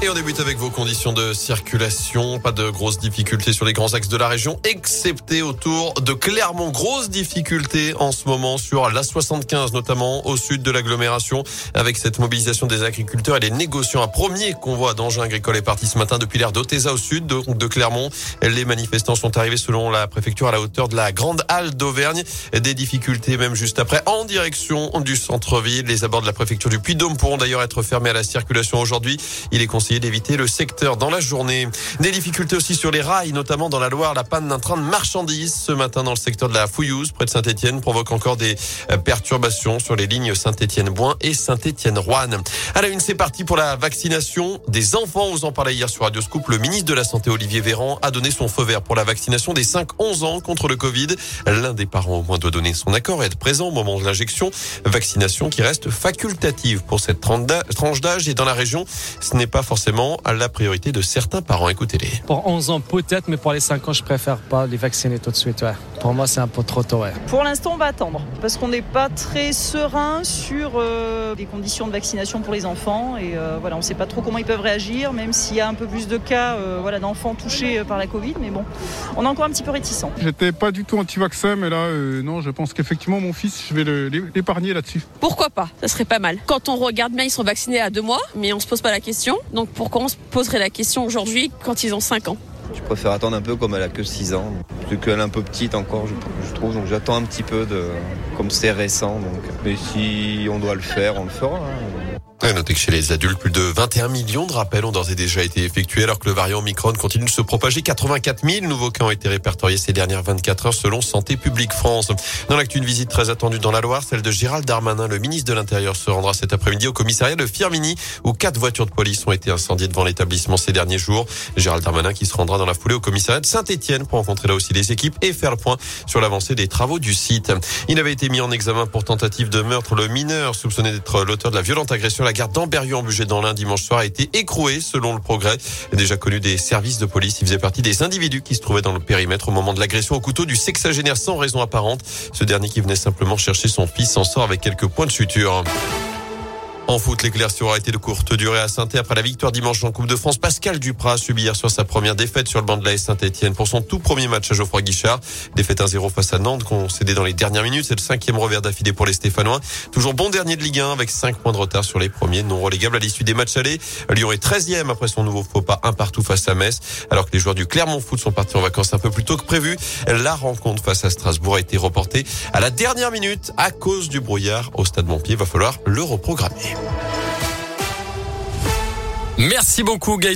Et on débute avec vos conditions de circulation. Pas de grosses difficultés sur les grands axes de la région, excepté autour de Clermont. Grosses difficultés en ce moment sur la 75, notamment au sud de l'agglomération, avec cette mobilisation des agriculteurs et des négociants. Un premier convoi d'engins agricoles est parti ce matin depuis l'aire d'Oteza au sud de, Clermont. Les manifestants sont arrivés selon la préfecture à la hauteur de la Grande Halle d'Auvergne. Des difficultés même juste après en direction du centre-ville. Les abords de la préfecture du Puy-Dôme pourront d'ailleurs être fermés à la circulation aujourd'hui. Il est d'éviter le secteur dans la journée. Des difficultés aussi sur les rails, notamment dans la Loire. La panne d'un train de marchandises ce matin dans le secteur de la Fouillouse, près de Saint-Etienne, provoque encore des perturbations sur les lignes Saint-Etienne-Boin et Saint-Etienne-Roanne. À la une, c'est parti pour la vaccination des enfants. Vous en parlait hier sur Radio Scoop. Le ministre de la Santé, Olivier Véran, a donné son feu vert pour la vaccination des 5-11 ans contre le Covid. L'un des parents au moins doit donner son accord et être présent au moment de l'injection. Vaccination qui reste facultative pour cette tranche d'âge et dans la région, ce n'est pas forcément à la priorité de certains parents. Écoutez-les. Pour 11 ans peut-être, mais pour les 5 ans, je préfère pas les vacciner tout de suite. Pour moi, c'est un peu trop tôt. Ouais. Pour l'instant, on va attendre parce qu'on n'est pas très serein sur euh, les conditions de vaccination pour les enfants et euh, voilà, on ne sait pas trop comment ils peuvent réagir, même s'il y a un peu plus de cas euh, voilà, d'enfants touchés par la Covid. Mais bon, on est encore un petit peu réticent. J'étais pas du tout anti-vaccin, mais là, non, je pense qu'effectivement, mon fils, je vais l'épargner là-dessus. Pourquoi pas? Ça serait pas mal. Quand on regarde bien, ils sont vaccinés à deux mois, mais on se pose pas la question. Donc pourquoi on se poserait la question aujourd'hui quand ils ont 5 ans? Je préfère attendre un peu comme elle a que 6 ans. Vu qu'elle est un peu petite encore, je, trouve. Donc j'attends un petit peu de, comme c'est récent. Donc. Mais si on doit le faire, on le fera. Hein. À noter que chez les adultes, plus de 21 millions de rappels ont d'ores et déjà été effectués alors que le variant Omicron continue de se propager. 84 000 nouveaux cas ont été répertoriés ces dernières 24 heures selon Santé publique France. Dans l'actu, une visite très attendue dans la Loire, celle de Gérald Darmanin. Le ministre de l'Intérieur se rendra cet après-midi au commissariat de Firmini où quatre voitures de police ont été incendiées devant l'établissement ces derniers jours. Gérald Darmanin qui se rendra dans la foulée au commissariat de Saint-Etienne pour rencontrer là aussi les équipes et faire le point sur l'avancée des travaux du site. Il avait été mis en examen pour tentative de meurtre. Le mineur soupçonné d'être l'auteur de la violente agression la gare d'Amberieu budget dans l'un dimanche soir a été écroué selon le progrès. Déjà connu des services de police, il faisait partie des individus qui se trouvaient dans le périmètre au moment de l'agression au couteau du sexagénaire sans raison apparente. Ce dernier qui venait simplement chercher son fils s'en sort avec quelques points de suture. En foot, l'éclaircie aura été de courte durée à saint après la victoire dimanche en Coupe de France. Pascal Duprat a subi hier soir sa première défaite sur le banc de la Saint-Etienne pour son tout premier match à Geoffroy Guichard. Défaite 1-0 face à Nantes, concédé dans les dernières minutes. C'est le cinquième revers d'affilée pour les Stéphanois. Toujours bon dernier de Ligue 1 avec 5 points de retard sur les premiers non relégables à l'issue des matchs allés. Lyon est 13e après son nouveau faux pas un partout face à Metz. Alors que les joueurs du Clermont Foot sont partis en vacances un peu plus tôt que prévu. La rencontre face à Strasbourg a été reportée à la dernière minute à cause du brouillard au stade Montpied. Va falloir le reprogrammer. Merci beaucoup, Gaël.